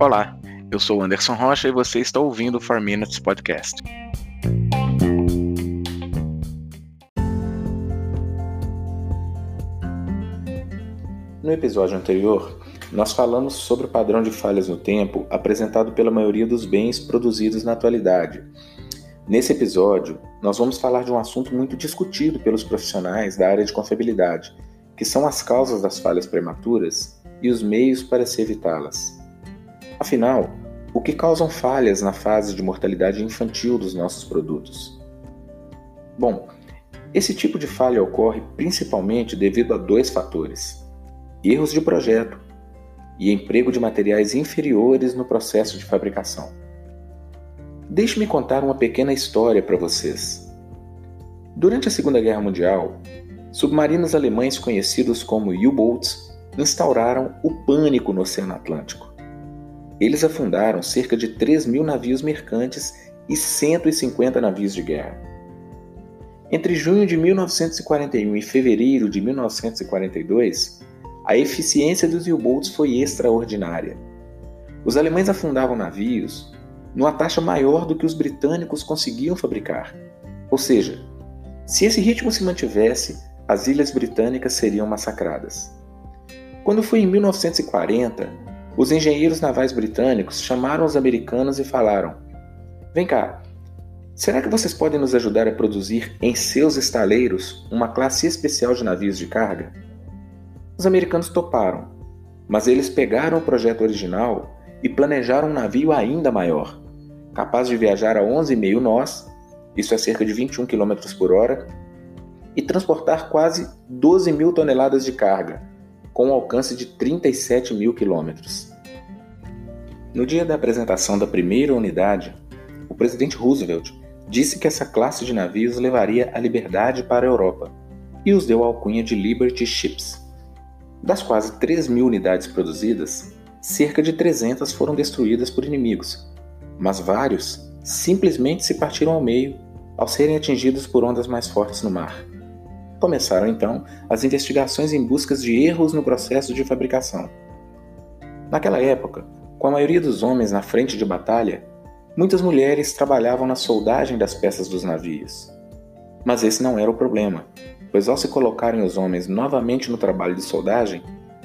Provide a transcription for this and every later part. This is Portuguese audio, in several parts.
Olá, eu sou Anderson Rocha e você está ouvindo o 4 Minutes Podcast. No episódio anterior, nós falamos sobre o padrão de falhas no tempo apresentado pela maioria dos bens produzidos na atualidade. Nesse episódio, nós vamos falar de um assunto muito discutido pelos profissionais da área de confiabilidade, que são as causas das falhas prematuras e os meios para se evitá-las. Afinal, o que causam falhas na fase de mortalidade infantil dos nossos produtos? Bom, esse tipo de falha ocorre principalmente devido a dois fatores erros de projeto e emprego de materiais inferiores no processo de fabricação. Deixe-me contar uma pequena história para vocês. Durante a Segunda Guerra Mundial, submarinos alemães conhecidos como U-boats instauraram o pânico no Oceano Atlântico. Eles afundaram cerca de 3 mil navios mercantes e 150 navios de guerra. Entre junho de 1941 e fevereiro de 1942, a eficiência dos U-boats foi extraordinária. Os alemães afundavam navios numa taxa maior do que os britânicos conseguiam fabricar. Ou seja, se esse ritmo se mantivesse, as ilhas britânicas seriam massacradas. Quando foi em 1940, os engenheiros navais britânicos chamaram os americanos e falaram: Vem cá, será que vocês podem nos ajudar a produzir em seus estaleiros uma classe especial de navios de carga? Os americanos toparam, mas eles pegaram o projeto original e planejaram um navio ainda maior, capaz de viajar a 11,5 nós, isso é cerca de 21 km por hora, e transportar quase 12 mil toneladas de carga, com um alcance de 37 mil quilômetros. No dia da apresentação da primeira unidade, o presidente Roosevelt disse que essa classe de navios levaria a liberdade para a Europa e os deu a alcunha de Liberty Ships. Das quase 3 mil unidades produzidas, cerca de 300 foram destruídas por inimigos, mas vários simplesmente se partiram ao meio ao serem atingidos por ondas mais fortes no mar. Começaram então as investigações em busca de erros no processo de fabricação. Naquela época, com a maioria dos homens na frente de batalha, muitas mulheres trabalhavam na soldagem das peças dos navios. Mas esse não era o problema pois ao se colocarem os homens novamente no trabalho de soldagem,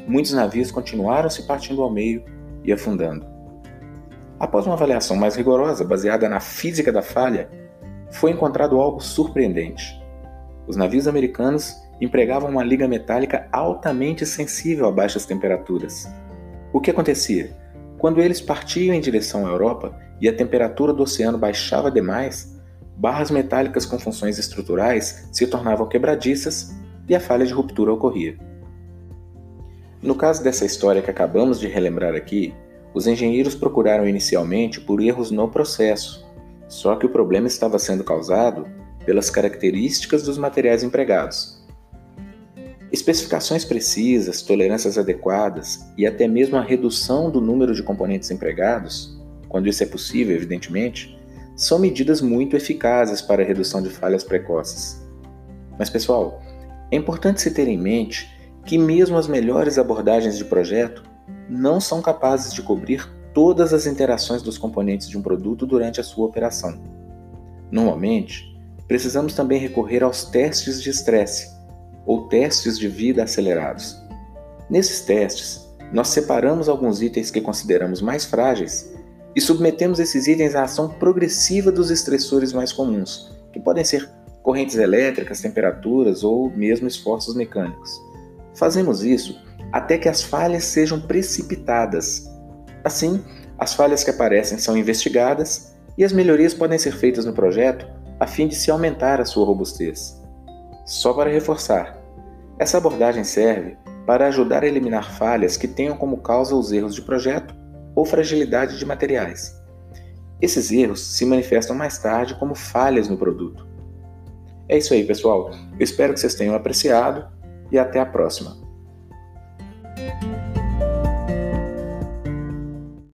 muitos navios continuaram se partindo ao meio e afundando. Após uma avaliação mais rigorosa, baseada na física da falha, foi encontrado algo surpreendente. Os navios americanos empregavam uma liga metálica altamente sensível a baixas temperaturas. O que acontecia? Quando eles partiam em direção à Europa e a temperatura do oceano baixava demais, barras metálicas com funções estruturais se tornavam quebradiças e a falha de ruptura ocorria. No caso dessa história que acabamos de relembrar aqui, os engenheiros procuraram inicialmente por erros no processo, só que o problema estava sendo causado pelas características dos materiais empregados. Especificações precisas, tolerâncias adequadas e até mesmo a redução do número de componentes empregados, quando isso é possível, evidentemente, são medidas muito eficazes para a redução de falhas precoces. Mas, pessoal, é importante se ter em mente que, mesmo as melhores abordagens de projeto, não são capazes de cobrir todas as interações dos componentes de um produto durante a sua operação. Normalmente, precisamos também recorrer aos testes de estresse, ou testes de vida acelerados. Nesses testes, nós separamos alguns itens que consideramos mais frágeis e submetemos esses itens à ação progressiva dos estressores mais comuns, que podem ser correntes elétricas, temperaturas ou mesmo esforços mecânicos. Fazemos isso até que as falhas sejam precipitadas. Assim, as falhas que aparecem são investigadas e as melhorias podem ser feitas no projeto a fim de se aumentar a sua robustez. Só para reforçar, essa abordagem serve para ajudar a eliminar falhas que tenham como causa os erros de projeto ou fragilidade de materiais. Esses erros se manifestam mais tarde como falhas no produto. É isso aí, pessoal. Eu espero que vocês tenham apreciado e até a próxima.